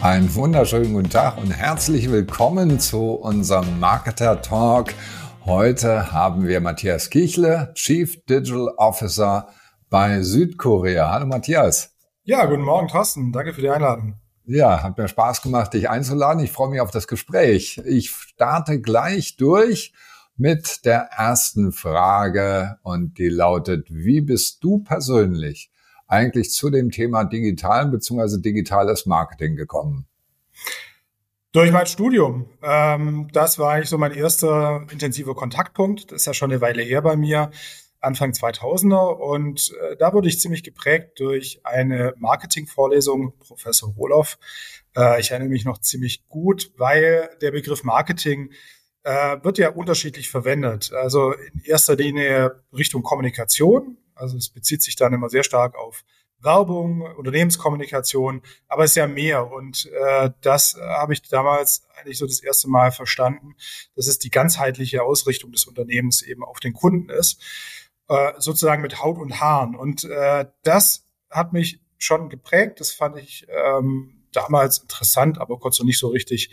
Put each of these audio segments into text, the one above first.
Einen wunderschönen guten Tag und herzlich willkommen zu unserem Marketer Talk. Heute haben wir Matthias Kichle, Chief Digital Officer bei Südkorea. Hallo Matthias. Ja, guten Morgen Thorsten. Danke für die Einladung. Ja, hat mir Spaß gemacht, dich einzuladen. Ich freue mich auf das Gespräch. Ich starte gleich durch mit der ersten Frage und die lautet, wie bist du persönlich eigentlich zu dem Thema digitalen bzw. digitales Marketing gekommen? Durch mein Studium. Ähm, das war eigentlich so mein erster intensiver Kontaktpunkt. Das ist ja schon eine Weile her bei mir, Anfang 2000er. Und äh, da wurde ich ziemlich geprägt durch eine Marketingvorlesung, Professor Roloff. Äh, ich erinnere mich noch ziemlich gut, weil der Begriff Marketing äh, wird ja unterschiedlich verwendet. Also in erster Linie Richtung Kommunikation, also es bezieht sich dann immer sehr stark auf Werbung, Unternehmenskommunikation, aber es ist ja mehr. Und äh, das habe ich damals eigentlich so das erste Mal verstanden, dass es die ganzheitliche Ausrichtung des Unternehmens eben auf den Kunden ist, äh, sozusagen mit Haut und Haaren. Und äh, das hat mich schon geprägt. Das fand ich ähm, damals interessant, aber konnte nicht so richtig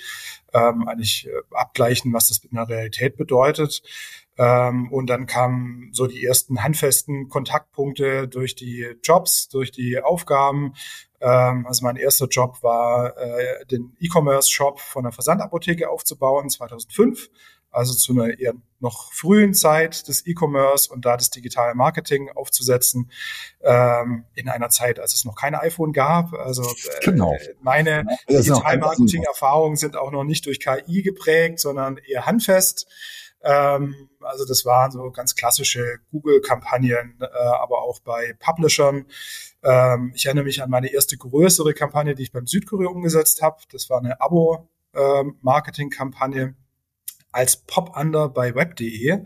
ähm, eigentlich äh, abgleichen, was das in der Realität bedeutet. Ähm, und dann kamen so die ersten handfesten Kontaktpunkte durch die Jobs, durch die Aufgaben. Ähm, also mein erster Job war, äh, den E-Commerce-Shop von der Versandapotheke aufzubauen, 2005 also zu einer eher noch frühen Zeit des E-Commerce und da das digitale Marketing aufzusetzen, ähm, in einer Zeit, als es noch keine iPhone gab. Also äh, genau. meine Digital Marketing-Erfahrungen sind auch noch nicht durch KI geprägt, sondern eher handfest. Ähm, also das waren so ganz klassische Google-Kampagnen, äh, aber auch bei Publishern. Ähm, ich erinnere mich an meine erste größere Kampagne, die ich beim Südkorea umgesetzt habe. Das war eine Abo-Marketing-Kampagne ähm, als Pop-Under bei web.de.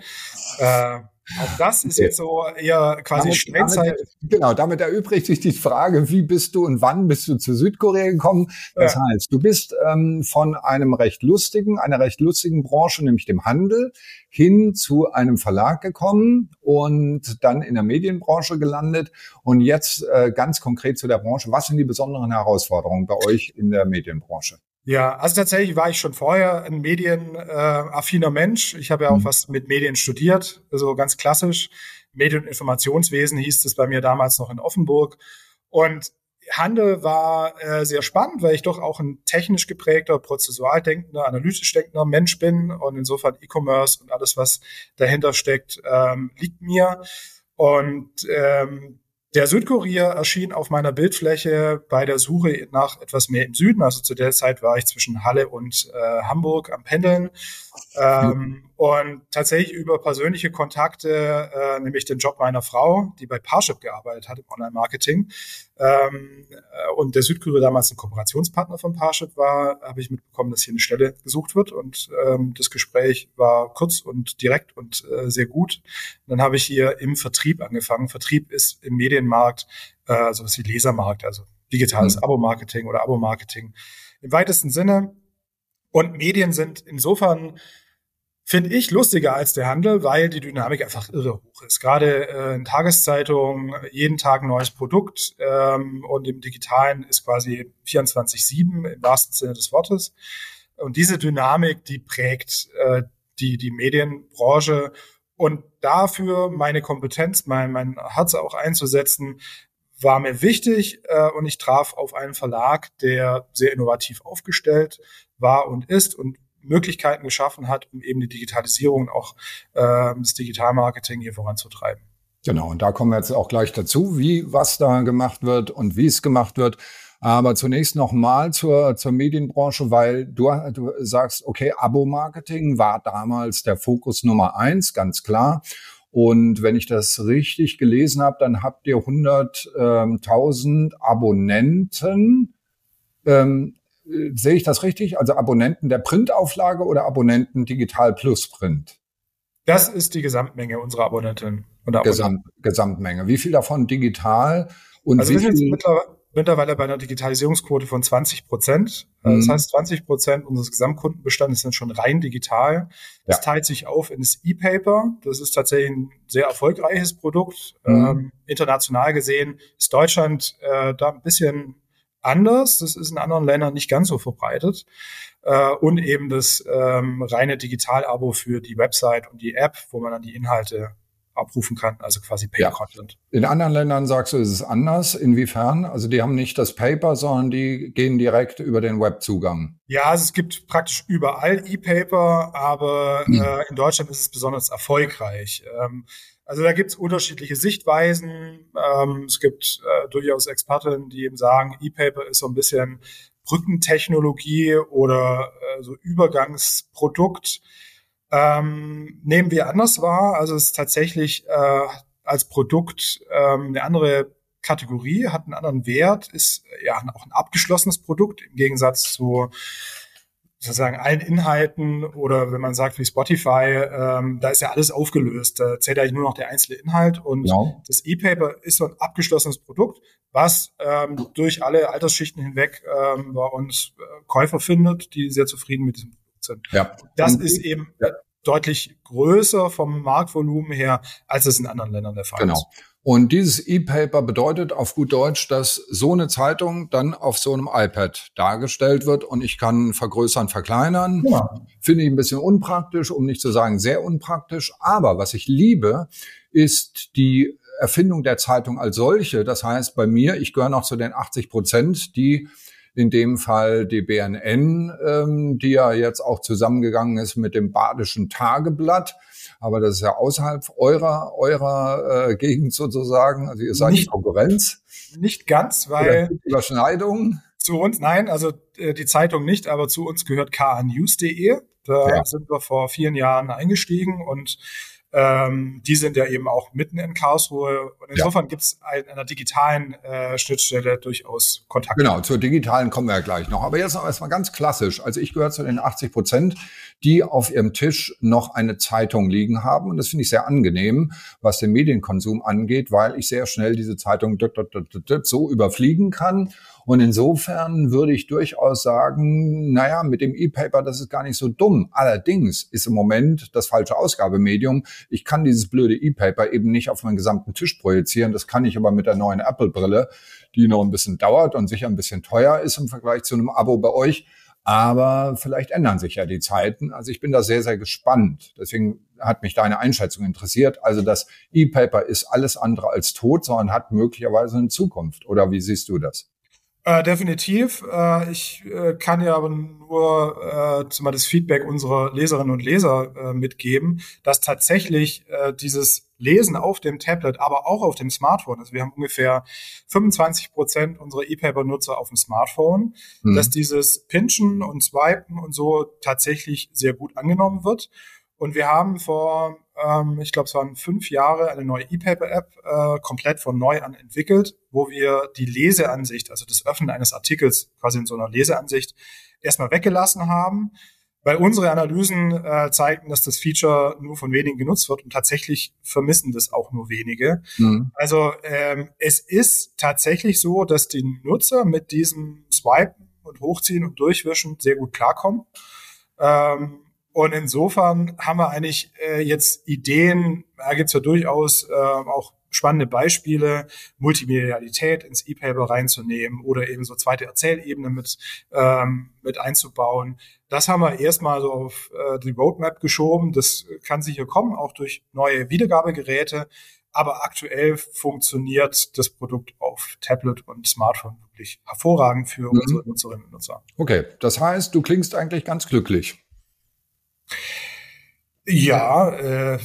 Äh, auch das ist jetzt so eher quasi damit, Steinzeit. Damit, genau, damit erübrigt sich die Frage, wie bist du und wann bist du zu Südkorea gekommen? Das ja. heißt, du bist ähm, von einem recht lustigen, einer recht lustigen Branche, nämlich dem Handel, hin zu einem Verlag gekommen und dann in der Medienbranche gelandet. Und jetzt äh, ganz konkret zu der Branche. Was sind die besonderen Herausforderungen bei euch in der Medienbranche? Ja, also tatsächlich war ich schon vorher ein medienaffiner Mensch. Ich habe ja auch mhm. was mit Medien studiert, also ganz klassisch. Medien- und Informationswesen hieß es bei mir damals noch in Offenburg. Und Handel war äh, sehr spannend, weil ich doch auch ein technisch geprägter, prozessual denkender, analytisch denkender Mensch bin. Und insofern E-Commerce und alles, was dahinter steckt, ähm, liegt mir. Und ähm, der Südkurier erschien auf meiner Bildfläche bei der Suche nach etwas mehr im Süden. Also zu der Zeit war ich zwischen Halle und äh, Hamburg am Pendeln. Ähm, und tatsächlich über persönliche Kontakte, äh, nämlich den Job meiner Frau, die bei Parship gearbeitet hat im Online-Marketing. Ähm, äh, und der Südkurier damals ein Kooperationspartner von Parship war, habe ich mitbekommen, dass hier eine Stelle gesucht wird. Und ähm, das Gespräch war kurz und direkt und äh, sehr gut. Und dann habe ich hier im Vertrieb angefangen. Vertrieb ist im Medienmarkt äh, sowas wie Lesermarkt, also digitales mhm. Abo-Marketing oder Abo-Marketing im weitesten Sinne. Und Medien sind insofern finde ich lustiger als der Handel, weil die Dynamik einfach irre hoch ist. Gerade äh, in Tageszeitungen jeden Tag ein neues Produkt ähm, und im Digitalen ist quasi 24/7 im wahrsten Sinne des Wortes. Und diese Dynamik, die prägt äh, die die Medienbranche und dafür meine Kompetenz, mein mein Herz auch einzusetzen, war mir wichtig äh, und ich traf auf einen Verlag, der sehr innovativ aufgestellt war und ist und Möglichkeiten geschaffen hat, um eben die Digitalisierung und auch äh, das Digitalmarketing hier voranzutreiben. Genau, und da kommen wir jetzt auch gleich dazu, wie was da gemacht wird und wie es gemacht wird. Aber zunächst nochmal zur, zur Medienbranche, weil du, du sagst, okay, Abo-Marketing war damals der Fokus Nummer eins, ganz klar. Und wenn ich das richtig gelesen habe, dann habt ihr 100.000 Abonnenten. Ähm, sehe ich das richtig? Also Abonnenten der Printauflage oder Abonnenten Digital Plus Print? Das ist die Gesamtmenge unserer Abonnenten. Und Abonnenten. Gesamt, Gesamtmenge. Wie viel davon digital? Und also wie wir sind mittlerweile bei einer Digitalisierungsquote von 20 Prozent. Mhm. Das heißt, 20 Prozent unseres Gesamtkundenbestandes sind schon rein digital. Das ja. teilt sich auf in das E-Paper. Das ist tatsächlich ein sehr erfolgreiches Produkt. Mhm. Ähm, international gesehen ist Deutschland äh, da ein bisschen anders. Das ist in anderen Ländern nicht ganz so verbreitet. Äh, und eben das ähm, reine Digital-Abo für die Website und die App, wo man dann die Inhalte abrufen kann, also quasi Paper-Content. Ja. In anderen Ländern sagst du, ist es anders. Inwiefern? Also die haben nicht das Paper, sondern die gehen direkt über den Webzugang. Ja, also es gibt praktisch überall E-Paper, aber hm. äh, in Deutschland ist es besonders erfolgreich. Ähm, also da gibt es unterschiedliche Sichtweisen. Ähm, es gibt äh, durchaus Experten, die eben sagen, E-Paper ist so ein bisschen Brückentechnologie oder äh, so Übergangsprodukt ähm, nehmen wir anders wahr. Also es ist tatsächlich äh, als Produkt ähm, eine andere Kategorie, hat einen anderen Wert, ist ja auch ein abgeschlossenes Produkt im Gegensatz zu sozusagen allen Inhalten oder wenn man sagt wie Spotify, ähm, da ist ja alles aufgelöst. Da zählt eigentlich nur noch der einzelne Inhalt und genau. das E-Paper ist so ein abgeschlossenes Produkt, was ähm, durch alle Altersschichten hinweg ähm, bei uns äh, Käufer findet, die sehr zufrieden mit diesem sind. Ja. Das und, ist eben ja. deutlich größer vom Marktvolumen her, als es in anderen Ländern der Fall genau. ist. Und dieses E-Paper bedeutet auf gut Deutsch, dass so eine Zeitung dann auf so einem iPad dargestellt wird und ich kann vergrößern, verkleinern. Ja. Finde ich ein bisschen unpraktisch, um nicht zu sagen sehr unpraktisch. Aber was ich liebe, ist die Erfindung der Zeitung als solche. Das heißt, bei mir, ich gehöre noch zu den 80 Prozent, die in dem Fall die BNN, ähm, die ja jetzt auch zusammengegangen ist mit dem Badischen Tageblatt. Aber das ist ja außerhalb eurer, eurer äh, Gegend sozusagen. Also ihr seid nicht, Konkurrenz. Nicht ganz, weil. Überschneidung. Zu uns, nein, also äh, die Zeitung nicht, aber zu uns gehört kanews.de. Da ja. sind wir vor vielen Jahren eingestiegen und ähm, die sind ja eben auch mitten in Karlsruhe. Und insofern ja. gibt es an einer digitalen äh, Schnittstelle durchaus Kontakt. Genau, zur digitalen kommen wir ja gleich noch. Aber jetzt noch erstmal ganz klassisch. Also ich gehöre zu den 80 Prozent, die auf ihrem Tisch noch eine Zeitung liegen haben. Und das finde ich sehr angenehm, was den Medienkonsum angeht, weil ich sehr schnell diese Zeitung so überfliegen kann und insofern würde ich durchaus sagen, naja, mit dem E-Paper, das ist gar nicht so dumm. Allerdings ist im Moment das falsche Ausgabemedium. Ich kann dieses blöde E-Paper eben nicht auf meinen gesamten Tisch projizieren. Das kann ich aber mit der neuen Apple-Brille, die noch ein bisschen dauert und sicher ein bisschen teuer ist im Vergleich zu einem Abo bei euch. Aber vielleicht ändern sich ja die Zeiten. Also ich bin da sehr, sehr gespannt. Deswegen hat mich deine Einschätzung interessiert. Also das E-Paper ist alles andere als tot, sondern hat möglicherweise eine Zukunft. Oder wie siehst du das? Äh, definitiv. Äh, ich äh, kann ja aber nur äh, zumal das Feedback unserer Leserinnen und Leser äh, mitgeben, dass tatsächlich äh, dieses Lesen auf dem Tablet, aber auch auf dem Smartphone, also wir haben ungefähr 25 Prozent unserer E-Paper-Nutzer auf dem Smartphone, mhm. dass dieses Pinchen und Swipen und so tatsächlich sehr gut angenommen wird. Und wir haben vor, ähm, ich glaube, es waren fünf Jahre, eine neue E-Paper-App äh, komplett von neu an entwickelt, wo wir die Leseansicht, also das Öffnen eines Artikels quasi in so einer Leseansicht, erstmal weggelassen haben, weil unsere Analysen äh, zeigten, dass das Feature nur von wenigen genutzt wird und tatsächlich vermissen das auch nur wenige. Mhm. Also ähm, es ist tatsächlich so, dass die Nutzer mit diesem Swipen und Hochziehen und Durchwischen sehr gut klarkommen. Ähm, und insofern haben wir eigentlich äh, jetzt Ideen, da gibt's ja durchaus äh, auch spannende Beispiele, Multimedialität ins E-Paper reinzunehmen oder eben so zweite Erzählebene mit, ähm, mit einzubauen. Das haben wir erstmal so auf äh, die Roadmap geschoben. Das kann sicher kommen, auch durch neue Wiedergabegeräte. Aber aktuell funktioniert das Produkt auf Tablet und Smartphone wirklich hervorragend für mhm. unsere Nutzerinnen und Nutzer. Okay, das heißt, du klingst eigentlich ganz glücklich. Ja, äh,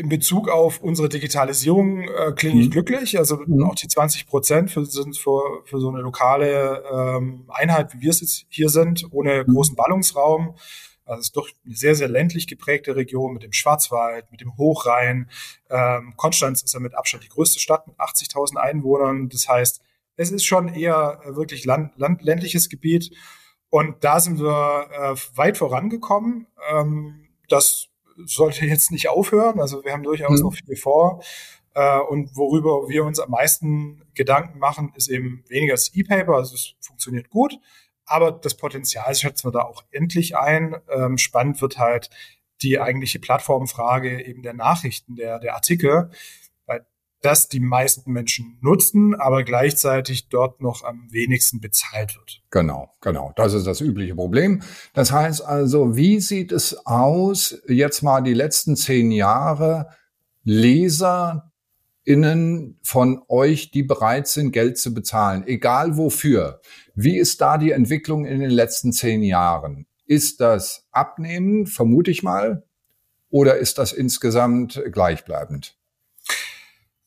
in Bezug auf unsere Digitalisierung äh, klinge ich mhm. glücklich. Also mhm. auch die 20 Prozent für, sind für, für so eine lokale ähm, Einheit, wie wir es jetzt hier sind, ohne mhm. großen Ballungsraum. Also es ist doch eine sehr, sehr ländlich geprägte Region mit dem Schwarzwald, mit dem Hochrhein. Ähm, Konstanz ist ja mit Abstand die größte Stadt mit 80.000 Einwohnern. Das heißt, es ist schon eher wirklich land, land, ländliches Gebiet. Und da sind wir äh, weit vorangekommen. Ähm, das sollte jetzt nicht aufhören. Also wir haben durchaus mhm. noch viel vor. Äh, und worüber wir uns am meisten Gedanken machen, ist eben weniger das E-Paper. Also es funktioniert gut. Aber das Potenzial schätzen wir da auch endlich ein. Ähm, spannend wird halt die eigentliche Plattformfrage eben der Nachrichten, der, der Artikel das die meisten Menschen nutzen, aber gleichzeitig dort noch am wenigsten bezahlt wird. Genau, genau. Das ist das übliche Problem. Das heißt also, wie sieht es aus, jetzt mal die letzten zehn Jahre, Leser, Innen von euch, die bereit sind, Geld zu bezahlen, egal wofür. Wie ist da die Entwicklung in den letzten zehn Jahren? Ist das abnehmend, vermute ich mal, oder ist das insgesamt gleichbleibend?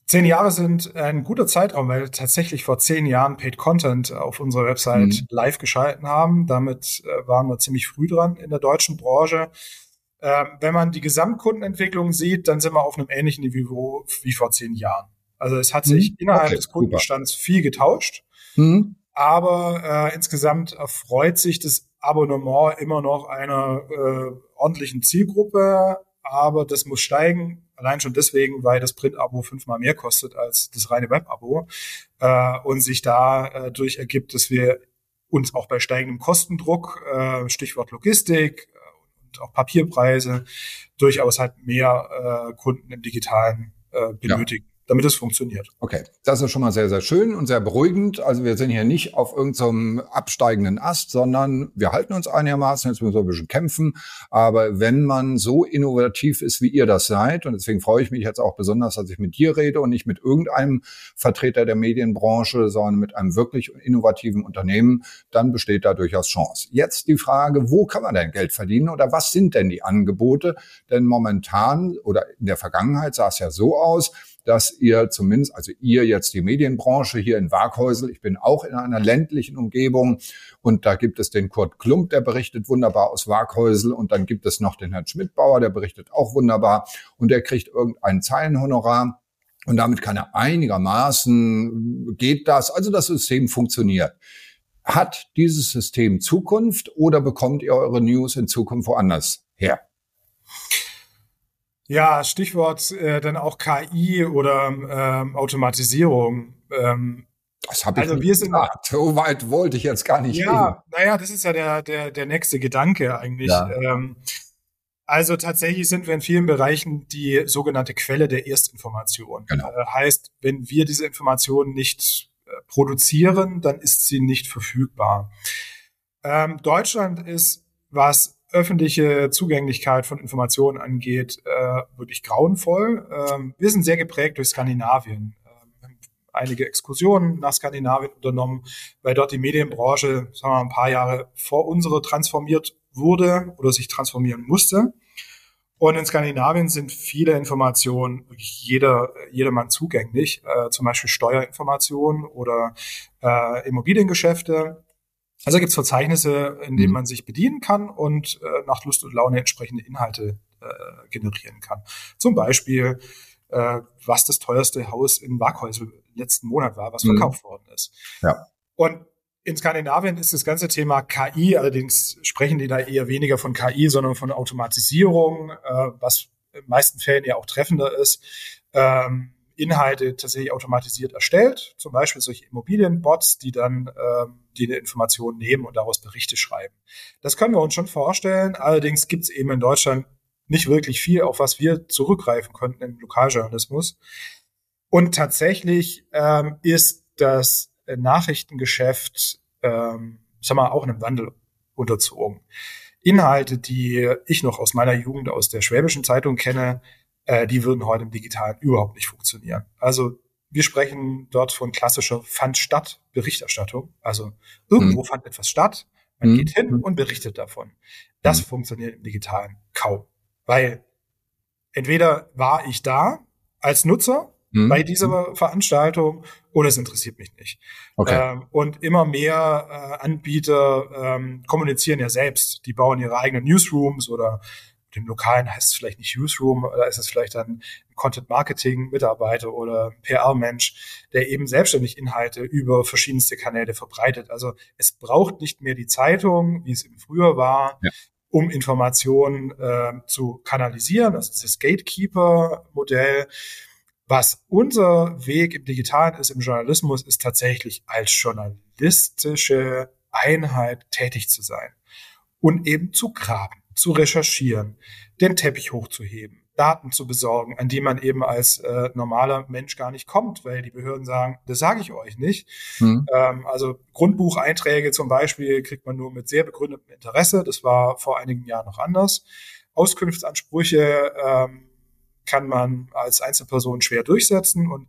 Zehn Jahre sind ein guter Zeitraum, weil wir tatsächlich vor zehn Jahren Paid Content auf unserer Website mhm. live geschalten haben. Damit äh, waren wir ziemlich früh dran in der deutschen Branche. Ähm, wenn man die Gesamtkundenentwicklung sieht, dann sind wir auf einem ähnlichen Niveau wie vor zehn Jahren. Also es hat sich mhm. innerhalb okay, des Kundenbestands viel getauscht. Mhm. Aber äh, insgesamt erfreut sich das Abonnement immer noch einer äh, ordentlichen Zielgruppe, aber das muss steigen. Allein schon deswegen, weil das Print-Abo fünfmal mehr kostet als das reine Web-Abo äh, und sich dadurch äh, ergibt, dass wir uns auch bei steigendem Kostendruck, äh, Stichwort Logistik äh, und auch Papierpreise, durchaus halt mehr äh, Kunden im Digitalen äh, benötigen. Ja damit es funktioniert. Okay, das ist schon mal sehr, sehr schön und sehr beruhigend. Also wir sind hier nicht auf irgendeinem absteigenden Ast, sondern wir halten uns einigermaßen, jetzt müssen wir ein bisschen kämpfen. Aber wenn man so innovativ ist, wie ihr das seid, und deswegen freue ich mich jetzt auch besonders, dass ich mit dir rede und nicht mit irgendeinem Vertreter der Medienbranche, sondern mit einem wirklich innovativen Unternehmen, dann besteht da durchaus Chance. Jetzt die Frage, wo kann man denn Geld verdienen oder was sind denn die Angebote? Denn momentan oder in der Vergangenheit sah es ja so aus, dass ihr zumindest, also ihr jetzt die Medienbranche hier in Waghäusel, ich bin auch in einer ländlichen Umgebung und da gibt es den Kurt Klump, der berichtet wunderbar aus Waghäusel und dann gibt es noch den Herrn Schmidtbauer, der berichtet auch wunderbar und der kriegt irgendein Zeilenhonorar. Und damit kann er einigermaßen, geht das, also das System funktioniert. Hat dieses System Zukunft oder bekommt ihr eure News in Zukunft woanders her? Ja, Stichwort äh, dann auch KI oder ähm, Automatisierung. Ähm, das habe ich also wir sind. So weit wollte ich jetzt gar nicht Ja, reden. naja, das ist ja der, der, der nächste Gedanke eigentlich. Ja. Ähm, also tatsächlich sind wir in vielen Bereichen die sogenannte Quelle der Erstinformation. Genau. Äh, heißt, wenn wir diese Information nicht äh, produzieren, dann ist sie nicht verfügbar. Ähm, Deutschland ist, was öffentliche Zugänglichkeit von Informationen angeht, äh, wirklich grauenvoll. Ähm, wir sind sehr geprägt durch Skandinavien. Ähm, einige Exkursionen nach Skandinavien unternommen, weil dort die Medienbranche, sagen wir mal, ein paar Jahre vor unsere transformiert wurde oder sich transformieren musste. Und in Skandinavien sind viele Informationen wirklich jeder, jedermann zugänglich, äh, zum Beispiel Steuerinformationen oder äh, Immobiliengeschäfte. Also gibt es Verzeichnisse, in denen mhm. man sich bedienen kann und äh, nach Lust und Laune entsprechende Inhalte äh, generieren kann. Zum Beispiel, äh, was das teuerste Haus in Waghäusel letzten Monat war, was mhm. verkauft worden ist. Ja. Und in Skandinavien ist das ganze Thema KI, allerdings sprechen die da eher weniger von KI, sondern von Automatisierung, äh, was in den meisten Fällen ja auch treffender ist. Ähm, Inhalte tatsächlich automatisiert erstellt, zum Beispiel solche Immobilienbots, die dann ähm, die Informationen nehmen und daraus Berichte schreiben. Das können wir uns schon vorstellen. Allerdings gibt es eben in Deutschland nicht wirklich viel, auf was wir zurückgreifen könnten im Lokaljournalismus. Und tatsächlich ähm, ist das Nachrichtengeschäft, ähm, sag mal, auch einem Wandel unterzogen. Inhalte, die ich noch aus meiner Jugend aus der Schwäbischen Zeitung kenne, äh, die würden heute im Digitalen überhaupt nicht funktionieren. Also wir sprechen dort von klassischer fand statt Berichterstattung. Also irgendwo mhm. fand etwas statt, man mhm. geht hin und berichtet davon. Das mhm. funktioniert im Digitalen kaum, weil entweder war ich da als Nutzer mhm. bei dieser Veranstaltung oder es interessiert mich nicht. Okay. Ähm, und immer mehr äh, Anbieter ähm, kommunizieren ja selbst. Die bauen ihre eigenen Newsrooms oder dem Lokalen heißt es vielleicht nicht Newsroom, da ist es vielleicht dann Content Marketing Mitarbeiter oder PR Mensch, der eben selbstständig Inhalte über verschiedenste Kanäle verbreitet. Also es braucht nicht mehr die Zeitung, wie es eben früher war, ja. um Informationen äh, zu kanalisieren. Das ist das Gatekeeper Modell. Was unser Weg im Digitalen ist, im Journalismus, ist tatsächlich als journalistische Einheit tätig zu sein und eben zu graben zu recherchieren, den Teppich hochzuheben, Daten zu besorgen, an die man eben als äh, normaler Mensch gar nicht kommt, weil die Behörden sagen, das sage ich euch nicht. Hm. Ähm, also Grundbucheinträge zum Beispiel kriegt man nur mit sehr begründetem Interesse. Das war vor einigen Jahren noch anders. Auskunftsansprüche ähm, kann man als Einzelperson schwer durchsetzen und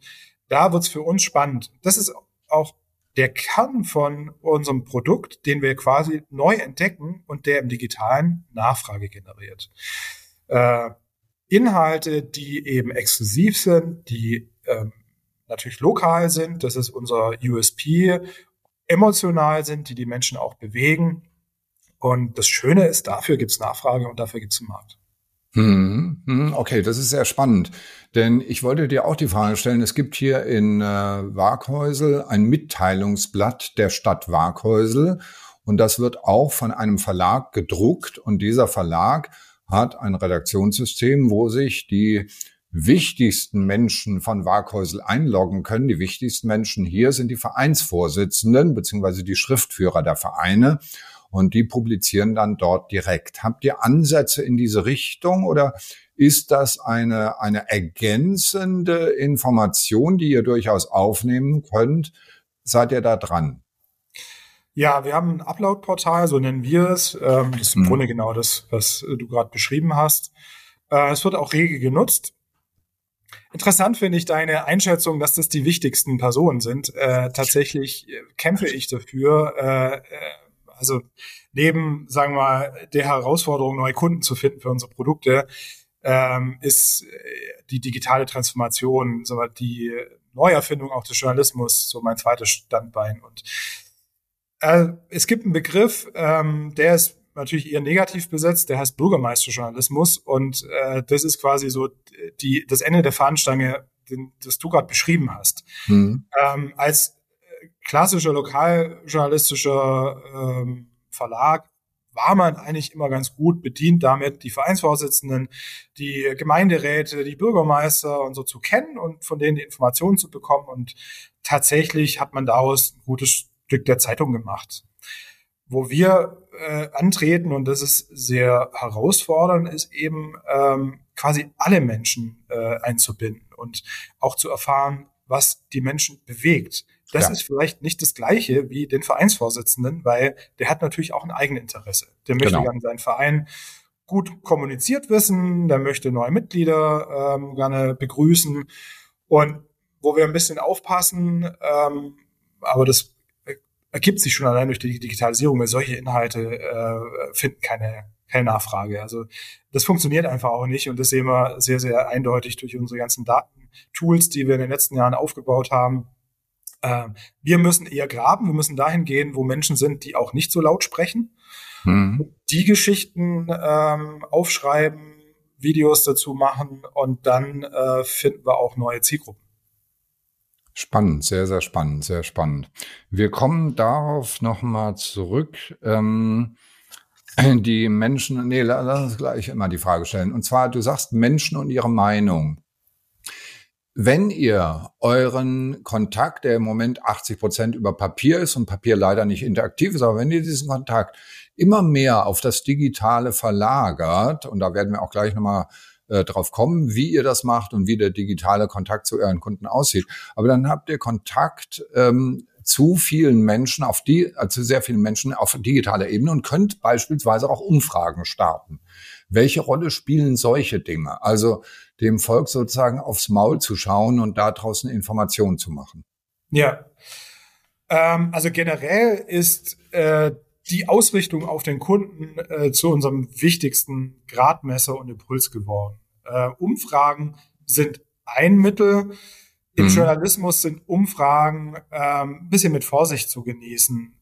da wird's für uns spannend. Das ist auch der Kern von unserem Produkt, den wir quasi neu entdecken und der im digitalen Nachfrage generiert. Äh, Inhalte, die eben exklusiv sind, die ähm, natürlich lokal sind, das ist unser USP, emotional sind, die die Menschen auch bewegen. Und das Schöne ist, dafür gibt es Nachfrage und dafür gibt es einen Markt. Hm, hm, okay, das ist sehr spannend. Denn ich wollte dir auch die Frage stellen, es gibt hier in äh, Waghäusel ein Mitteilungsblatt der Stadt Waghäusel und das wird auch von einem Verlag gedruckt und dieser Verlag hat ein Redaktionssystem, wo sich die wichtigsten Menschen von Waghäusel einloggen können. Die wichtigsten Menschen hier sind die Vereinsvorsitzenden beziehungsweise die Schriftführer der Vereine und die publizieren dann dort direkt. Habt ihr Ansätze in diese Richtung oder ist das eine, eine ergänzende Information, die ihr durchaus aufnehmen könnt? Seid ihr da dran? Ja, wir haben ein Upload-Portal, so nennen wir es. Ähm, das ist im mhm. Grunde genau das, was du gerade beschrieben hast. Äh, es wird auch rege genutzt. Interessant finde ich deine Einschätzung, dass das die wichtigsten Personen sind. Äh, tatsächlich kämpfe ich dafür, äh, äh also neben, sagen wir mal, der Herausforderung, neue Kunden zu finden für unsere Produkte, ähm, ist äh, die digitale Transformation, so die Neuerfindung auch des Journalismus so mein zweites Standbein. Und äh, es gibt einen Begriff, ähm, der ist natürlich eher negativ besetzt, der heißt Bürgermeisterjournalismus und äh, das ist quasi so die das Ende der Fahnenstange, den, das du gerade beschrieben hast. Mhm. Ähm, als klassischer lokaljournalistischer ähm, Verlag war man eigentlich immer ganz gut bedient damit, die Vereinsvorsitzenden, die Gemeinderäte, die Bürgermeister und so zu kennen und von denen die Informationen zu bekommen. Und tatsächlich hat man daraus ein gutes Stück der Zeitung gemacht. Wo wir äh, antreten, und das ist sehr herausfordernd, ist eben ähm, quasi alle Menschen äh, einzubinden und auch zu erfahren, was die Menschen bewegt das ja. ist vielleicht nicht das Gleiche wie den Vereinsvorsitzenden, weil der hat natürlich auch ein Eigeninteresse. Der möchte genau. gerne seinen Verein gut kommuniziert wissen, der möchte neue Mitglieder ähm, gerne begrüßen und wo wir ein bisschen aufpassen, ähm, aber das ergibt sich schon allein durch die Digitalisierung, weil solche Inhalte äh, finden keine, keine Nachfrage. Also das funktioniert einfach auch nicht und das sehen wir sehr, sehr eindeutig durch unsere ganzen Datentools, die wir in den letzten Jahren aufgebaut haben wir müssen eher graben, wir müssen dahin gehen, wo Menschen sind, die auch nicht so laut sprechen. Mhm. Die Geschichten ähm, aufschreiben, Videos dazu machen und dann äh, finden wir auch neue Zielgruppen. Spannend, sehr, sehr spannend, sehr spannend. Wir kommen darauf nochmal zurück. Ähm, die Menschen, nee, lass uns gleich immer die Frage stellen. Und zwar, du sagst Menschen und ihre Meinung. Wenn ihr euren Kontakt, der im Moment 80 Prozent über Papier ist und Papier leider nicht interaktiv ist, aber wenn ihr diesen Kontakt immer mehr auf das Digitale verlagert, und da werden wir auch gleich nochmal äh, drauf kommen, wie ihr das macht und wie der digitale Kontakt zu euren Kunden aussieht. Aber dann habt ihr Kontakt ähm, zu vielen Menschen auf die, äh, zu sehr vielen Menschen auf digitaler Ebene und könnt beispielsweise auch Umfragen starten. Welche Rolle spielen solche Dinge? Also dem Volk sozusagen aufs Maul zu schauen und da draußen Informationen zu machen. Ja. Ähm, also generell ist äh, die Ausrichtung auf den Kunden äh, zu unserem wichtigsten Gradmesser und Impuls geworden. Äh, Umfragen sind ein Mittel. Im mhm. Journalismus sind Umfragen ähm, ein bisschen mit Vorsicht zu genießen,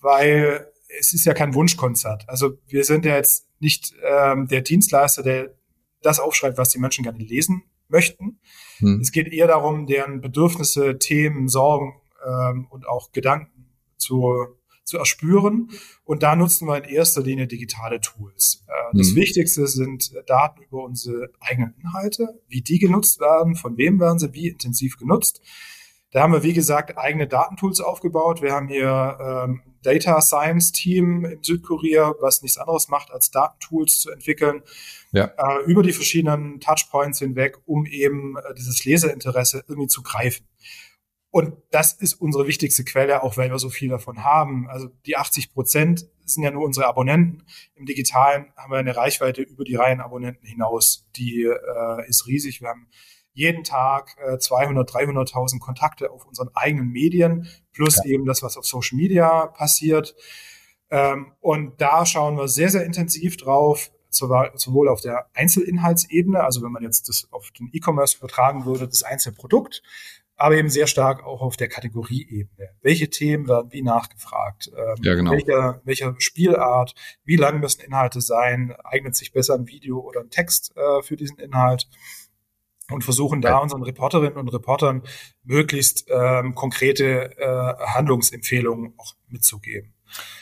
weil es ist ja kein Wunschkonzert. Also wir sind ja jetzt nicht ähm, der Dienstleister, der das aufschreibt, was die Menschen gerne lesen möchten. Hm. Es geht eher darum, deren Bedürfnisse, Themen, Sorgen ähm, und auch Gedanken zu, zu erspüren. Und da nutzen wir in erster Linie digitale Tools. Äh, das hm. Wichtigste sind Daten über unsere eigenen Inhalte, wie die genutzt werden, von wem werden sie wie intensiv genutzt. Da haben wir, wie gesagt, eigene Datentools aufgebaut. Wir haben hier ähm, Data Science Team in Südkorea, was nichts anderes macht, als Datentools zu entwickeln ja. äh, über die verschiedenen Touchpoints hinweg, um eben äh, dieses Leserinteresse irgendwie zu greifen. Und das ist unsere wichtigste Quelle, auch weil wir so viel davon haben. Also die 80 Prozent sind ja nur unsere Abonnenten. Im Digitalen haben wir eine Reichweite über die Reihen Abonnenten hinaus. Die äh, ist riesig. Wir haben jeden Tag äh, 200, 300.000 Kontakte auf unseren eigenen Medien, plus ja. eben das, was auf Social Media passiert. Ähm, und da schauen wir sehr, sehr intensiv drauf, sowohl auf der Einzelinhaltsebene, also wenn man jetzt das auf den E-Commerce übertragen würde, das einzelne Produkt, aber eben sehr stark auch auf der Kategorieebene. Welche Themen werden wie nachgefragt? Ähm, ja, genau. Welche, welche Spielart? Wie lang müssen Inhalte sein? Eignet sich besser ein Video oder ein Text äh, für diesen Inhalt? Und versuchen da unseren Reporterinnen und Reportern möglichst ähm, konkrete äh, Handlungsempfehlungen auch mitzugeben.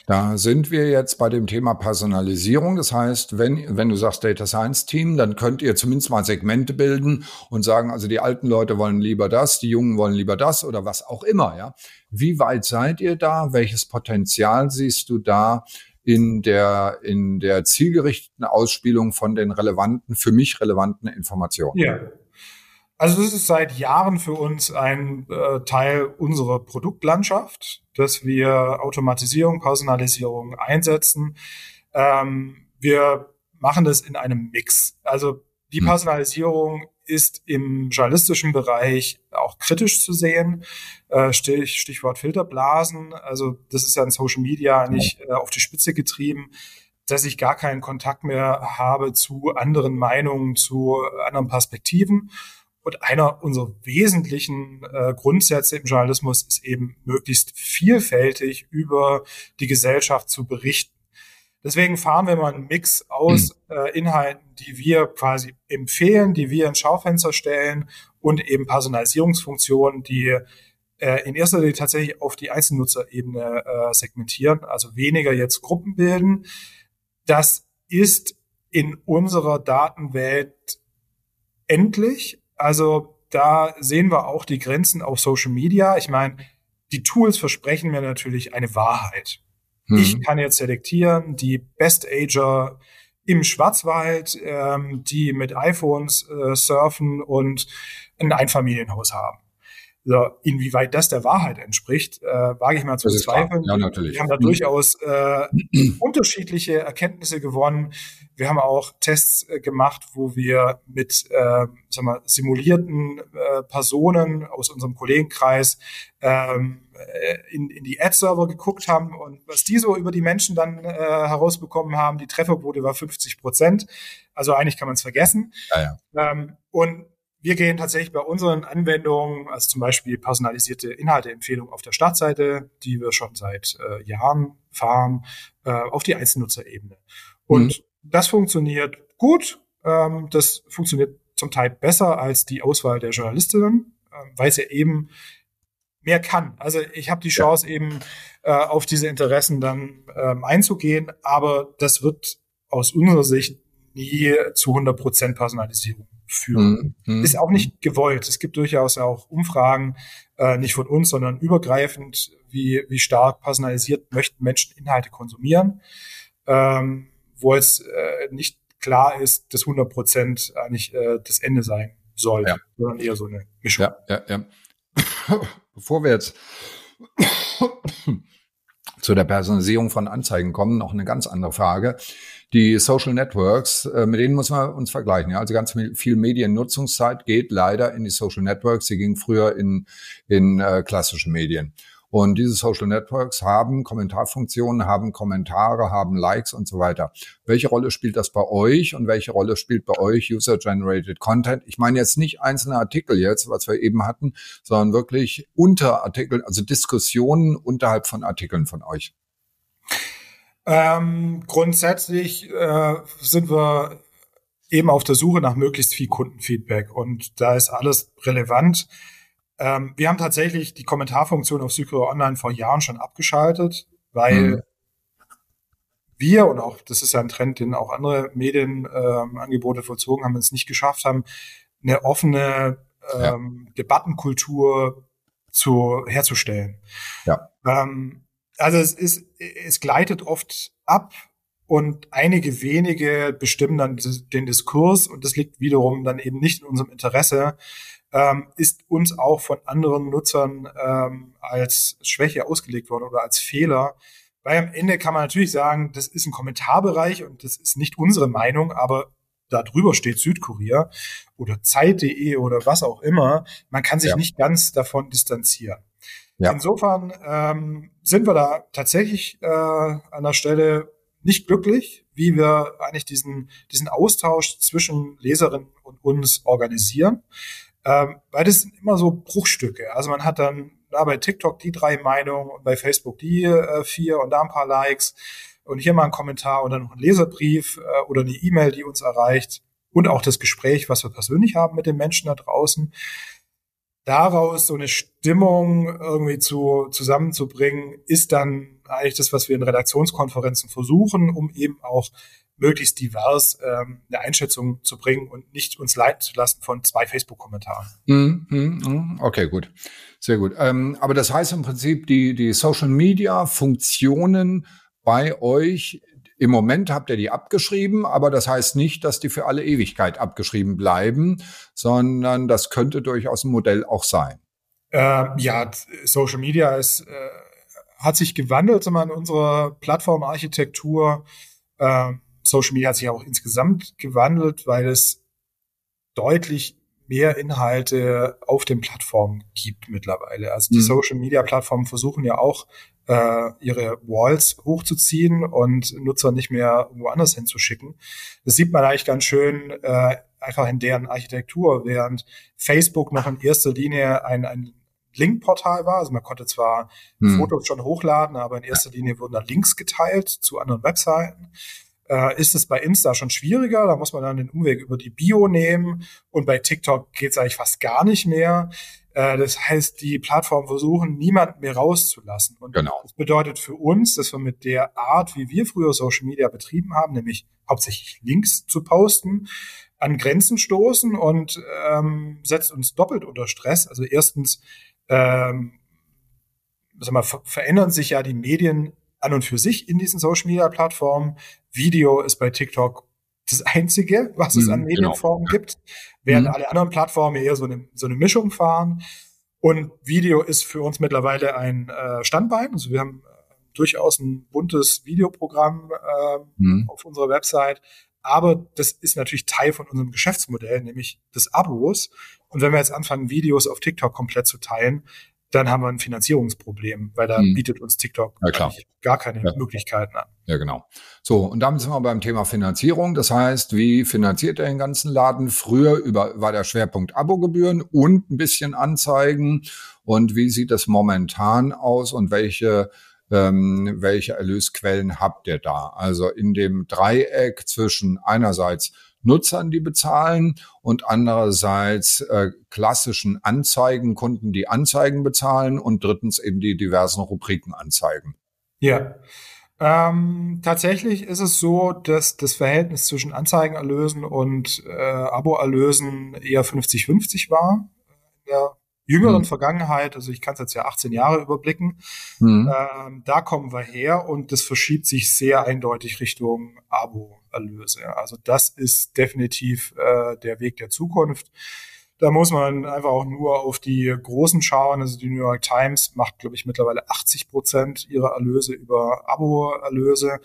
Da sind wir jetzt bei dem Thema Personalisierung. Das heißt, wenn, wenn du sagst Data Science Team, dann könnt ihr zumindest mal Segmente bilden und sagen, also die alten Leute wollen lieber das, die Jungen wollen lieber das oder was auch immer, ja. Wie weit seid ihr da? Welches Potenzial siehst du da in der, in der zielgerichteten Ausspielung von den relevanten, für mich relevanten Informationen? Ja. Also das ist seit Jahren für uns ein äh, Teil unserer Produktlandschaft, dass wir Automatisierung, Personalisierung einsetzen. Ähm, wir machen das in einem Mix. Also die hm. Personalisierung ist im journalistischen Bereich auch kritisch zu sehen. Äh, Stichwort Filterblasen. Also das ist ja in Social Media nicht äh, auf die Spitze getrieben dass ich gar keinen Kontakt mehr habe zu anderen Meinungen, zu anderen Perspektiven. Und einer unserer wesentlichen äh, Grundsätze im Journalismus ist eben möglichst vielfältig über die Gesellschaft zu berichten. Deswegen fahren wir mal einen Mix aus mhm. äh, Inhalten, die wir quasi empfehlen, die wir ins Schaufenster stellen und eben Personalisierungsfunktionen, die äh, in erster Linie tatsächlich auf die Einzelnutzerebene äh, segmentieren, also weniger jetzt Gruppen bilden. Das ist in unserer Datenwelt endlich, also da sehen wir auch die Grenzen auf Social Media. Ich meine, die Tools versprechen mir natürlich eine Wahrheit. Mhm. Ich kann jetzt selektieren, die Best Ager im Schwarzwald, ähm, die mit iPhones äh, surfen und ein Einfamilienhaus haben. So, inwieweit das der Wahrheit entspricht, äh, wage ich mal zu bezweifeln. Ja, natürlich. Wir haben da mhm. durchaus äh, unterschiedliche Erkenntnisse gewonnen. Wir haben auch Tests äh, gemacht, wo wir mit äh, sag mal, simulierten äh, Personen aus unserem Kollegenkreis ähm, äh, in, in die Ad-Server geguckt haben und was die so über die Menschen dann äh, herausbekommen haben. Die Trefferquote war 50 Prozent. Also eigentlich kann man es vergessen. Ja, ja. Ähm, und wir gehen tatsächlich bei unseren Anwendungen, also zum Beispiel personalisierte Inhalteempfehlungen auf der Startseite, die wir schon seit äh, Jahren fahren, äh, auf die Einzelnutzerebene. Und mhm. das funktioniert gut. Ähm, das funktioniert zum Teil besser als die Auswahl der Journalistinnen, äh, weil sie eben mehr kann. Also ich habe die Chance ja. eben äh, auf diese Interessen dann ähm, einzugehen, aber das wird aus unserer Sicht nie zu 100 Prozent Personalisierung führen. Mhm. Ist auch nicht gewollt. Es gibt durchaus auch Umfragen, äh, nicht von uns, sondern übergreifend, wie, wie stark personalisiert möchten Menschen Inhalte konsumieren, ähm, wo es äh, nicht klar ist, dass 100 Prozent eigentlich äh, das Ende sein soll, ja. sondern eher so eine Mischung. Ja, ja, ja. Bevor wir jetzt zu der Personalisierung von Anzeigen kommen, noch eine ganz andere Frage die Social Networks, äh, mit denen muss man uns vergleichen. Ja? Also ganz viel Mediennutzungszeit geht leider in die Social Networks. Sie ging früher in, in äh, klassische Medien. Und diese Social Networks haben Kommentarfunktionen, haben Kommentare, haben Likes und so weiter. Welche Rolle spielt das bei euch und welche Rolle spielt bei euch User-Generated Content? Ich meine jetzt nicht einzelne Artikel jetzt, was wir eben hatten, sondern wirklich Unterartikel, also Diskussionen unterhalb von Artikeln von euch. Ähm, grundsätzlich äh, sind wir eben auf der Suche nach möglichst viel Kundenfeedback und da ist alles relevant. Ähm, wir haben tatsächlich die Kommentarfunktion auf Südkorea Online vor Jahren schon abgeschaltet, weil mhm. wir und auch, das ist ja ein Trend, den auch andere Medienangebote ähm, vollzogen haben, es nicht geschafft haben, eine offene ähm, ja. Debattenkultur zu herzustellen. Ja. Ähm, also es ist, es gleitet oft ab und einige wenige bestimmen dann den Diskurs und das liegt wiederum dann eben nicht in unserem Interesse, ähm, ist uns auch von anderen Nutzern ähm, als Schwäche ausgelegt worden oder als Fehler. Weil am Ende kann man natürlich sagen, das ist ein Kommentarbereich und das ist nicht unsere Meinung, aber da drüber steht Südkorea oder Zeit.de oder was auch immer. Man kann sich ja. nicht ganz davon distanzieren. Ja. Insofern ähm, sind wir da tatsächlich äh, an der Stelle nicht glücklich, wie wir eigentlich diesen, diesen Austausch zwischen Leserinnen und uns organisieren. Ähm, weil das sind immer so Bruchstücke. Also man hat dann da bei TikTok die drei Meinungen und bei Facebook die äh, vier und da ein paar Likes und hier mal ein Kommentar und dann noch ein Leserbrief äh, oder eine E-Mail, die uns erreicht und auch das Gespräch, was wir persönlich haben mit den Menschen da draußen. Daraus so eine Stimmung irgendwie zu, zusammenzubringen, ist dann eigentlich das, was wir in Redaktionskonferenzen versuchen, um eben auch möglichst divers ähm, eine Einschätzung zu bringen und nicht uns leiten zu lassen von zwei Facebook-Kommentaren. Mm, mm, okay, gut. Sehr gut. Ähm, aber das heißt im Prinzip, die, die Social-Media-Funktionen bei euch, im Moment habt ihr die abgeschrieben, aber das heißt nicht, dass die für alle Ewigkeit abgeschrieben bleiben, sondern das könnte durchaus ein Modell auch sein. Ähm, ja, Social Media ist, äh, hat sich gewandelt in unserer Plattformarchitektur. Ähm, Social Media hat sich auch insgesamt gewandelt, weil es deutlich mehr Inhalte auf den Plattformen gibt mittlerweile. Also die mhm. Social Media Plattformen versuchen ja auch äh, ihre Walls hochzuziehen und Nutzer nicht mehr woanders hinzuschicken. Das sieht man eigentlich ganz schön äh, einfach in deren Architektur, während Facebook noch in erster Linie ein, ein Linkportal war. Also man konnte zwar mhm. Fotos schon hochladen, aber in erster Linie wurden da Links geteilt zu anderen Webseiten äh, ist es bei Insta schon schwieriger. Da muss man dann den Umweg über die Bio nehmen. Und bei TikTok geht es eigentlich fast gar nicht mehr. Äh, das heißt, die Plattformen versuchen, niemanden mehr rauszulassen. Und genau. das bedeutet für uns, dass wir mit der Art, wie wir früher Social Media betrieben haben, nämlich hauptsächlich Links zu posten, an Grenzen stoßen und ähm, setzt uns doppelt unter Stress. Also erstens ähm, sag mal, ver verändern sich ja die Medien an und für sich in diesen Social Media Plattformen. Video ist bei TikTok das einzige, was es an mhm, genau. Medienformen genau. gibt, während mhm. alle anderen Plattformen eher so eine, so eine Mischung fahren. Und Video ist für uns mittlerweile ein äh, Standbein. Also wir haben äh, durchaus ein buntes Videoprogramm äh, mhm. auf unserer Website. Aber das ist natürlich Teil von unserem Geschäftsmodell, nämlich des Abos. Und wenn wir jetzt anfangen, Videos auf TikTok komplett zu teilen, dann haben wir ein Finanzierungsproblem, weil da hm. bietet uns TikTok ja, gar keine ja. Möglichkeiten an. Ja, genau. So, und damit sind wir beim Thema Finanzierung. Das heißt, wie finanziert er den ganzen Laden? Früher über, war der Schwerpunkt Abogebühren und ein bisschen Anzeigen. Und wie sieht das momentan aus und welche ähm, welche Erlösquellen habt ihr da? Also in dem Dreieck zwischen einerseits Nutzern, die bezahlen und andererseits äh, klassischen Anzeigenkunden, die Anzeigen bezahlen und drittens eben die diversen Rubriken anzeigen. Ja. Ähm, tatsächlich ist es so, dass das Verhältnis zwischen Anzeigenerlösen und äh, Aboerlösen eher 50-50 war in der jüngeren mhm. Vergangenheit. Also ich kann es jetzt ja 18 Jahre überblicken. Mhm. Ähm, da kommen wir her und das verschiebt sich sehr eindeutig Richtung Abo. Erlöse. Also das ist definitiv äh, der Weg der Zukunft. Da muss man einfach auch nur auf die Großen schauen. Also die New York Times macht, glaube ich, mittlerweile 80 Prozent ihrer Erlöse über Abo-Erlöse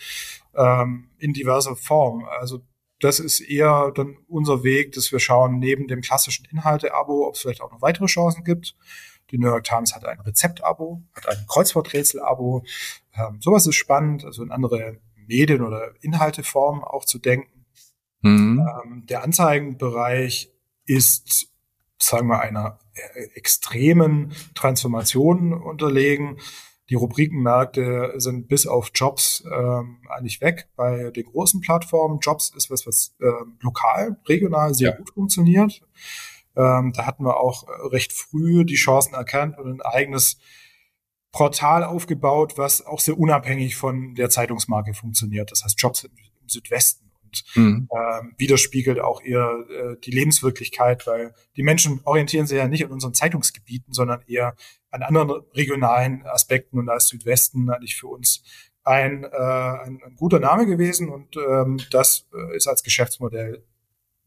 ähm, in diverser Form. Also das ist eher dann unser Weg, dass wir schauen, neben dem klassischen Inhalte-Abo, ob es vielleicht auch noch weitere Chancen gibt. Die New York Times hat ein Rezept-Abo, hat ein Kreuzworträtsel-Abo. Ähm, sowas ist spannend, also in andere Medien- oder Inhalteformen auch zu denken. Mhm. Ähm, der Anzeigenbereich ist, sagen wir, einer äh, extremen Transformation unterlegen. Die Rubrikenmärkte sind bis auf Jobs ähm, eigentlich weg bei den großen Plattformen. Jobs ist was, was äh, lokal, regional sehr ja. gut funktioniert. Ähm, da hatten wir auch recht früh die Chancen erkannt und ein eigenes Portal aufgebaut, was auch sehr unabhängig von der Zeitungsmarke funktioniert. Das heißt Jobs im Südwesten und mhm. ähm, widerspiegelt auch eher äh, die Lebenswirklichkeit, weil die Menschen orientieren sich ja nicht an unseren Zeitungsgebieten, sondern eher an anderen regionalen Aspekten und da ist Südwesten eigentlich für uns ein, äh, ein, ein guter Name gewesen und ähm, das äh, ist als Geschäftsmodell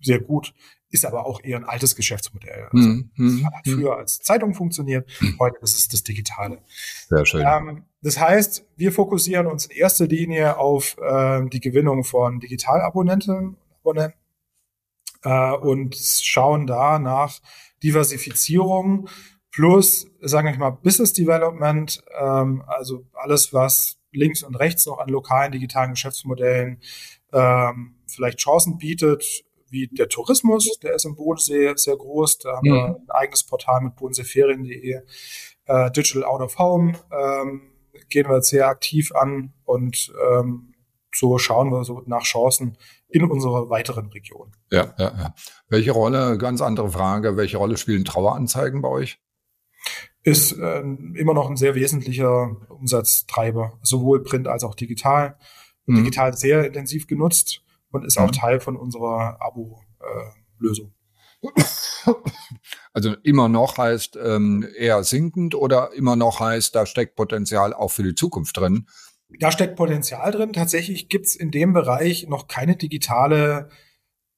sehr gut, ist aber auch eher ein altes Geschäftsmodell. Also, Mhm. Hat früher als Zeitung funktioniert, heute ist es das Digitale. Sehr schön. Ähm, das heißt, wir fokussieren uns in erster Linie auf äh, die Gewinnung von Digitalabonnenten Abonnenten, äh, und schauen da nach Diversifizierung plus, sagen wir mal, Business Development, ähm, also alles, was links und rechts noch an lokalen digitalen Geschäftsmodellen ähm, vielleicht Chancen bietet, wie der Tourismus, der ist im Bodensee sehr groß. Da haben Mhm. wir ein eigenes Portal mit bodenseeferien.de, äh, Digital Out of Home, ähm, gehen wir jetzt sehr aktiv an und ähm, so schauen wir so nach Chancen in unserer weiteren Region. Ja, ja, ja. Welche Rolle, ganz andere Frage, welche Rolle spielen Traueranzeigen bei euch? Ist äh, immer noch ein sehr wesentlicher Umsatztreiber, sowohl print als auch digital. Mhm. Digital sehr intensiv genutzt und ist auch Mhm. Teil von unserer Abo-Lösung. Also immer noch heißt ähm, eher sinkend oder immer noch heißt, da steckt Potenzial auch für die Zukunft drin? da steckt Potenzial drin. Tatsächlich gibt's in dem Bereich noch keine digitale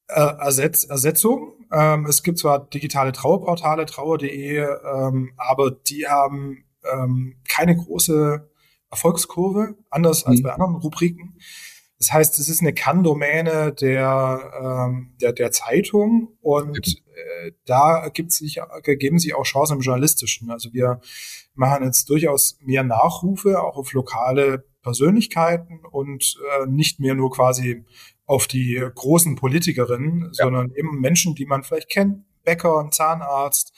äh, Ersetz Ersetzung. Ähm, es gibt zwar digitale Trauerportale, trauer.de, ähm, aber die haben ähm, keine große Erfolgskurve, anders als Mhm. bei anderen Rubriken. Das heißt, es ist eine Kann-Domäne der, ähm, der, der Zeitung und äh, da gibt sich, ergeben sich auch Chancen im Journalistischen. Also wir machen jetzt durchaus mehr Nachrufe, auch auf lokale Persönlichkeiten und äh, nicht mehr nur quasi auf die großen Politikerinnen, sondern eben Menschen, die man vielleicht kennt, Bäcker, ein Zahnarzt.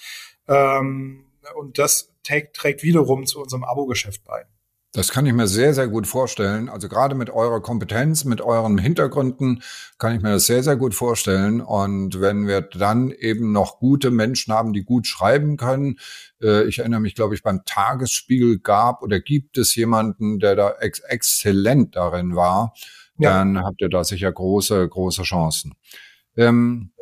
Ähm, und das trägt, trägt wiederum zu unserem Abo-Geschäft bei. Das kann ich mir sehr, sehr gut vorstellen. Also gerade mit eurer Kompetenz, mit euren Hintergründen kann ich mir das sehr, sehr gut vorstellen. Und wenn wir dann eben noch gute Menschen haben, die gut schreiben können, äh, ich erinnere mich, glaube ich, beim Tagesspiegel gab oder gibt es jemanden, der da ex exzellent darin war, Ja. dann habt ihr da sicher große, große Chancen. Ähm,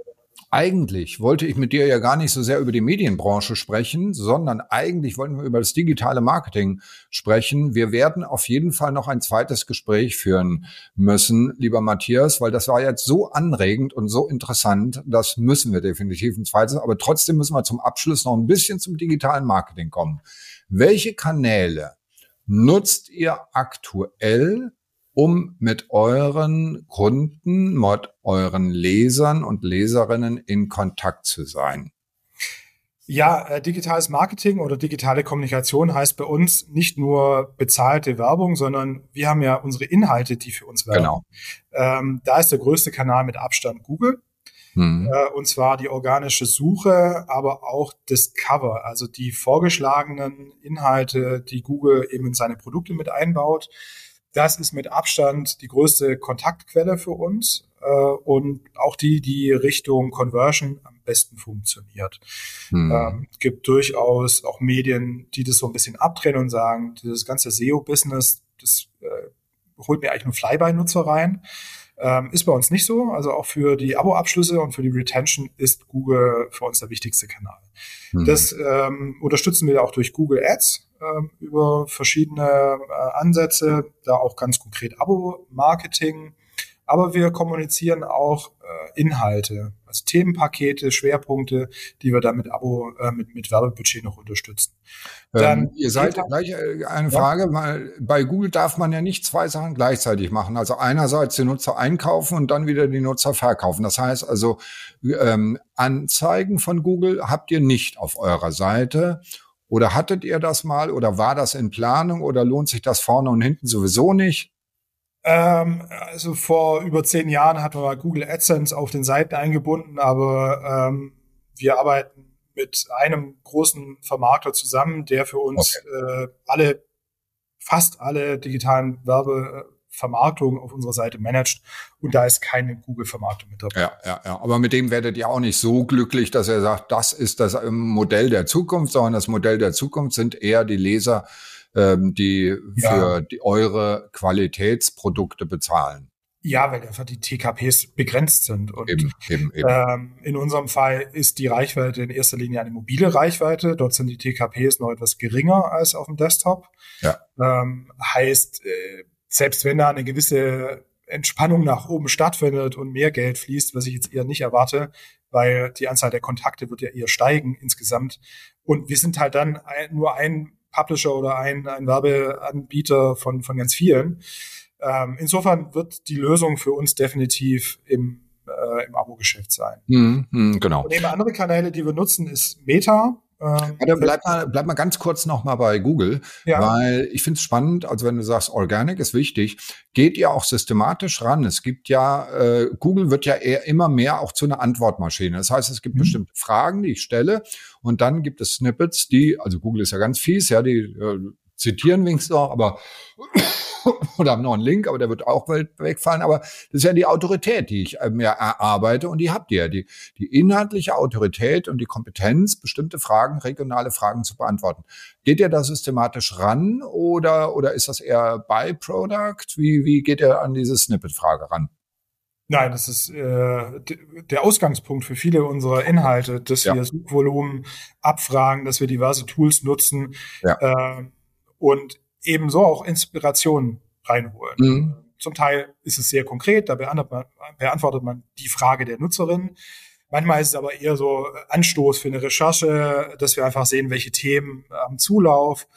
eigentlich wollte ich mit dir ja gar nicht so sehr über die Medienbranche sprechen, sondern eigentlich wollten wir über das digitale Marketing sprechen. Wir werden auf jeden Fall noch ein zweites Gespräch führen müssen, lieber Matthias, weil das war jetzt so anregend und so interessant. Das müssen wir definitiv ein zweites. Aber trotzdem müssen wir zum Abschluss noch ein bisschen zum digitalen Marketing kommen. Welche Kanäle nutzt ihr aktuell, um mit euren Kunden, mit euren Lesern und Leserinnen in Kontakt zu sein? Ja, äh, digitales Marketing oder digitale Kommunikation heißt bei uns nicht nur bezahlte Werbung, sondern wir haben ja unsere Inhalte, die für uns werben. Genau. Ähm, da ist der größte Kanal mit Abstand Google. Hm. Äh, und zwar die organische Suche, aber auch Discover, also die vorgeschlagenen Inhalte, die Google eben in seine Produkte mit einbaut. Das ist mit Abstand die größte Kontaktquelle für uns äh, und auch die, die Richtung Conversion am besten funktioniert. Hm. Ähm, gibt durchaus auch Medien, die das so ein bisschen abtrennen und sagen, dieses ganze SEO-Business, das äh, holt mir eigentlich nur Flyby-Nutzer rein. Ähm, ist bei uns nicht so. Also auch für die Abo-Abschlüsse und für die Retention ist Google für uns der wichtigste Kanal. Hm. Das ähm, unterstützen wir auch durch Google Ads über verschiedene äh, Ansätze, da auch ganz konkret Abo-Marketing. Aber wir kommunizieren auch äh, Inhalte, also Themenpakete, Schwerpunkte, die wir dann mit Abo, äh, mit, mit Werbebudget noch unterstützen. Dann ähm, ihr seid gleich eine Frage, weil bei Google darf man ja nicht zwei Sachen gleichzeitig machen. Also einerseits die Nutzer einkaufen und dann wieder die Nutzer verkaufen. Das heißt also, ähm, Anzeigen von Google habt ihr nicht auf eurer Seite. Oder hattet ihr das mal? Oder war das in Planung? Oder lohnt sich das vorne und hinten sowieso nicht? Ähm, also vor über zehn Jahren hatten wir mal Google AdSense auf den Seiten eingebunden, aber ähm, wir arbeiten mit einem großen Vermarkter zusammen, der für uns äh, alle, fast alle digitalen Werbevermarktungen auf unserer Seite managt und da ist keine Google-Vermarktung mit dabei. Ja, ja, ja. Aber mit dem werdet ihr auch nicht so glücklich, dass er sagt, das ist das ähm, Modell der Zukunft, sondern das Modell der Zukunft sind eher die Leser, ähm, die Ja. für die, eure Qualitätsprodukte bezahlen. Ja, weil einfach die TKPs begrenzt sind. Und eben, eben, eben. Ähm, in unserem Fall ist die Reichweite in erster Linie eine mobile Reichweite. Dort sind die TKPs noch etwas geringer als auf dem Desktop. Ja. Ähm, heißt, äh, selbst wenn da eine gewisse Entspannung nach oben stattfindet und mehr Geld fließt, was ich jetzt eher nicht erwarte, weil die Anzahl der Kontakte wird ja eher steigen insgesamt. Und wir sind halt dann ein, nur ein Publisher oder ein, ein Werbeanbieter von, von ganz vielen. Ähm, insofern wird die Lösung für uns definitiv im, äh, im Abo-Geschäft sein. Mhm, genau. Und eben andere Kanäle, die wir nutzen, ist Meta. Ähm, ja, bleib, mal, bleib mal ganz kurz noch mal bei Google, ja. weil ich finde es spannend, also wenn du sagst, Organic ist wichtig, geht ihr auch systematisch ran. Es gibt ja, äh, Google wird ja eher immer mehr auch zu einer Antwortmaschine. Das heißt, es gibt mhm. bestimmte Fragen, die ich stelle und dann gibt es Snippets, die, also Google ist ja ganz fies, ja, die äh, zitieren wenigstens noch, aber oder haben noch einen Link, aber der wird auch wegfallen. Aber das ist ja die Autorität, die ich äh, mir erarbeite und die habt ihr. Die, die inhaltliche Autorität und die Kompetenz, bestimmte Fragen, regionale Fragen zu beantworten. Geht ihr da systematisch ran oder, oder ist das eher Byproduct? Wie, wie geht ihr an diese Snippet-Frage ran? Nein, das ist äh, der Ausgangspunkt für viele unserer Inhalte, dass ja. wir Suchvolumen abfragen, dass wir diverse Tools nutzen ja. äh, und ebenso auch Inspiration reinholen. Mhm. Zum Teil ist es sehr konkret, da beantwortet man, beantwortet man die Frage der Nutzerin. Manchmal ist es aber eher so Anstoß für eine Recherche, dass wir einfach sehen, welche Themen am Zulauf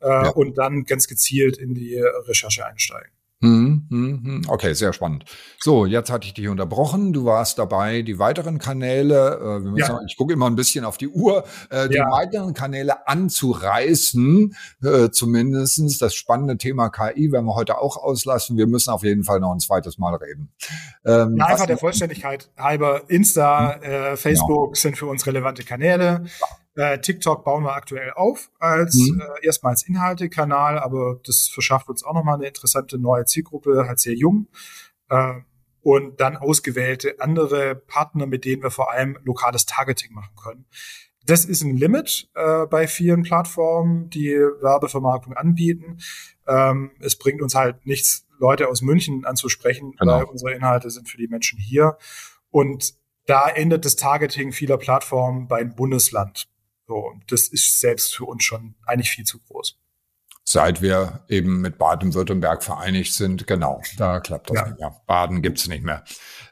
äh, ja. und dann ganz gezielt in die Recherche einsteigen. Hm, hm, hm. Okay, sehr spannend. So, jetzt hatte ich dich unterbrochen. Du warst dabei, die weiteren Kanäle, äh, ja. sagen, ich gucke immer ein bisschen auf die Uhr, äh, die ja. weiteren Kanäle anzureißen, äh, zumindestens Das spannende Thema KI werden wir heute auch auslassen. Wir müssen auf jeden Fall noch ein zweites Mal reden. Ähm, ja, einfach der Vollständigkeit halber. Insta, äh, Facebook ja. sind für uns relevante Kanäle. Äh, TikTok bauen wir aktuell auf als mhm. äh, erstmals Inhaltekanal, aber das verschafft uns auch nochmal eine interessante neue Zielgruppe, halt sehr jung. Äh, und dann ausgewählte andere Partner, mit denen wir vor allem lokales Targeting machen können. Das ist ein Limit äh, bei vielen Plattformen, die Werbevermarktung anbieten. Ähm, es bringt uns halt nichts, Leute aus München anzusprechen, genau. weil unsere Inhalte sind für die Menschen hier. Und da endet das Targeting vieler Plattformen beim Bundesland. So, und das ist selbst für uns schon eigentlich viel zu groß. Seit wir eben mit Baden-Württemberg vereinigt sind, genau, da klappt das ja. nicht mehr. Baden gibt's nicht mehr.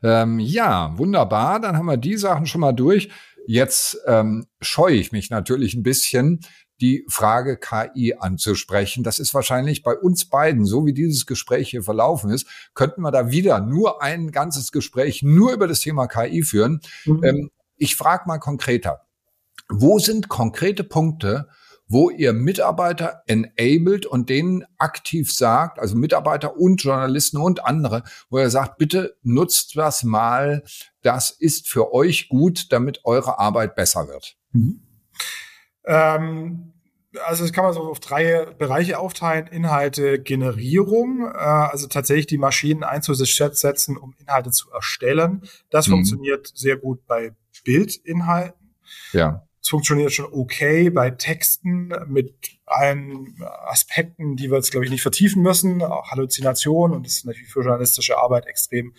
Ähm, ja, wunderbar, dann haben wir die Sachen schon mal durch. Jetzt ähm, scheue ich mich natürlich ein bisschen, die Frage KI anzusprechen. Das ist wahrscheinlich bei uns beiden, so wie dieses Gespräch hier verlaufen ist, könnten wir da wieder nur ein ganzes Gespräch nur über das Thema KI führen. Mhm. Ähm, ich frage mal konkreter. Wo sind konkrete Punkte, wo ihr Mitarbeiter enabled und denen aktiv sagt, also Mitarbeiter und Journalisten und andere, wo ihr sagt, bitte nutzt das mal, das ist für euch gut, damit eure Arbeit besser wird? Mhm. Ähm, also das kann man so auf drei Bereiche aufteilen. Inhalte Generierung, äh, also tatsächlich die Maschinen einzusetzen, um Inhalte zu erstellen. Das mhm. funktioniert sehr gut bei Bildinhalten. Ja. Es funktioniert schon okay bei Texten mit allen Aspekten, die wir jetzt, glaube ich, nicht vertiefen müssen. Auch Halluzination und das ist natürlich für journalistische Arbeit extrem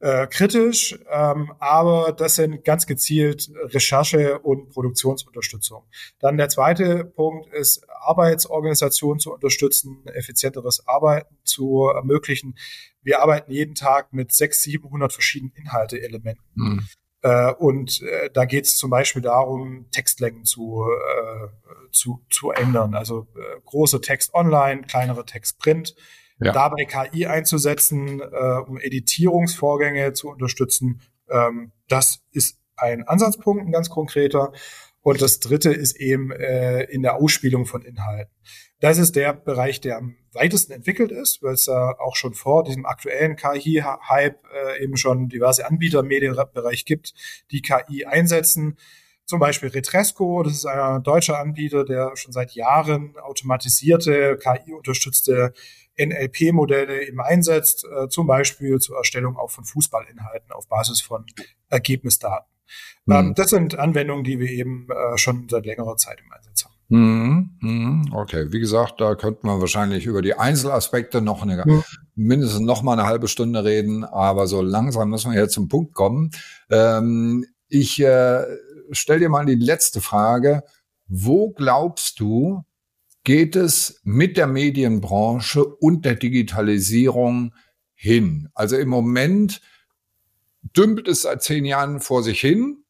äh, kritisch. Ähm, aber das sind ganz gezielt Recherche und Produktionsunterstützung. Dann der zweite Punkt ist, Arbeitsorganisation zu unterstützen, effizienteres Arbeiten zu ermöglichen. Wir arbeiten jeden Tag mit 600, 700 verschiedenen Inhalteelementen. Mhm. Äh, und äh, da geht es zum Beispiel darum, Textlängen zu, äh, zu, zu ändern. Also äh, große Text online, kleinere Text print. Ja. Dabei KI einzusetzen, äh, um Editierungsvorgänge zu unterstützen. Ähm, das ist ein Ansatzpunkt, ein ganz konkreter. Und das dritte ist eben äh, in der Ausspielung von Inhalten. Das ist der Bereich, der am weitesten entwickelt ist, weil es ja auch schon vor diesem aktuellen KI-Hype äh, eben schon diverse Anbieter im Medienbereich gibt, die KI einsetzen. Zum Beispiel Retresco, das ist ein deutscher Anbieter, der schon seit Jahren automatisierte, KI-unterstützte NLP-Modelle eben einsetzt, äh, zum Beispiel zur Erstellung auch von Fußballinhalten auf Basis von Ergebnisdaten. Mhm. Das sind Anwendungen, die wir eben äh, schon seit längerer Zeit im Einsatz haben. Mhm, mhm. Okay, wie gesagt, da könnte man wahrscheinlich über die Einzelaspekte noch eine, mhm. mindestens noch mal eine halbe Stunde reden, aber so langsam müssen wir jetzt zum Punkt kommen. Ähm, ich äh, stell dir mal die letzte Frage. Wo glaubst du, geht es mit der Medienbranche und der Digitalisierung hin? Also im Moment dümpelt es seit zehn Jahren vor sich hin,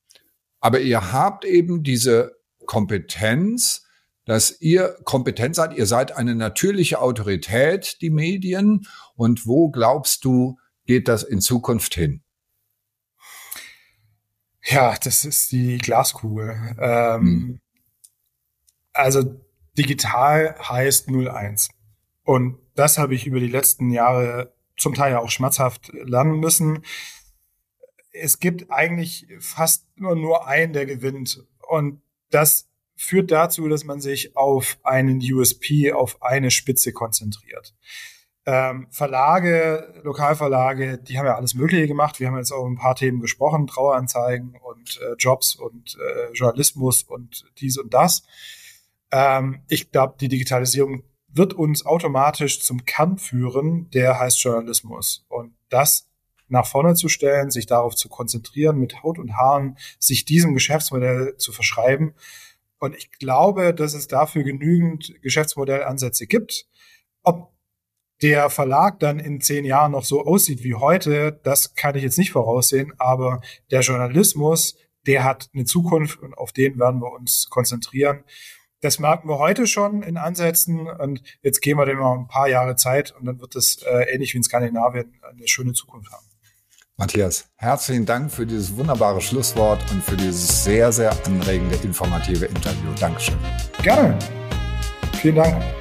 aber ihr habt eben diese Kompetenz, dass ihr kompetent seid, ihr seid eine natürliche Autorität, die Medien. Und wo glaubst du, geht das in Zukunft hin? Ja, das ist die Glaskugel. Ähm, hm. Also digital heißt 01. Und das habe ich über die letzten Jahre zum Teil ja auch schmerzhaft lernen müssen. Es gibt eigentlich fast nur, nur einen, der gewinnt. Und das führt dazu, dass man sich auf einen USP, auf eine Spitze konzentriert. Ähm, Verlage, Lokalverlage, die haben ja alles Mögliche gemacht. Wir haben jetzt auch ein paar Themen gesprochen, Traueranzeigen und äh, Jobs und äh, Journalismus und dies und das. Ähm, ich glaube, die Digitalisierung wird uns automatisch zum Kern führen, der heißt Journalismus. Und das nach vorne zu stellen, sich darauf zu konzentrieren, mit Haut und Haaren, sich diesem Geschäftsmodell zu verschreiben. Und ich glaube, dass es dafür genügend Geschäftsmodellansätze gibt. Ob der Verlag dann in zehn Jahren noch so aussieht wie heute, das kann ich jetzt nicht voraussehen, aber der Journalismus, der hat eine Zukunft und auf den werden wir uns konzentrieren. Das merken wir heute schon in Ansätzen und jetzt gehen wir dem mal ein paar Jahre Zeit und dann wird es äh, ähnlich wie in Skandinavien eine schöne Zukunft haben. Matthias, herzlichen Dank für dieses wunderbare Schlusswort und für dieses sehr, sehr anregende, informative Interview. Dankeschön. Gerne. Vielen Dank.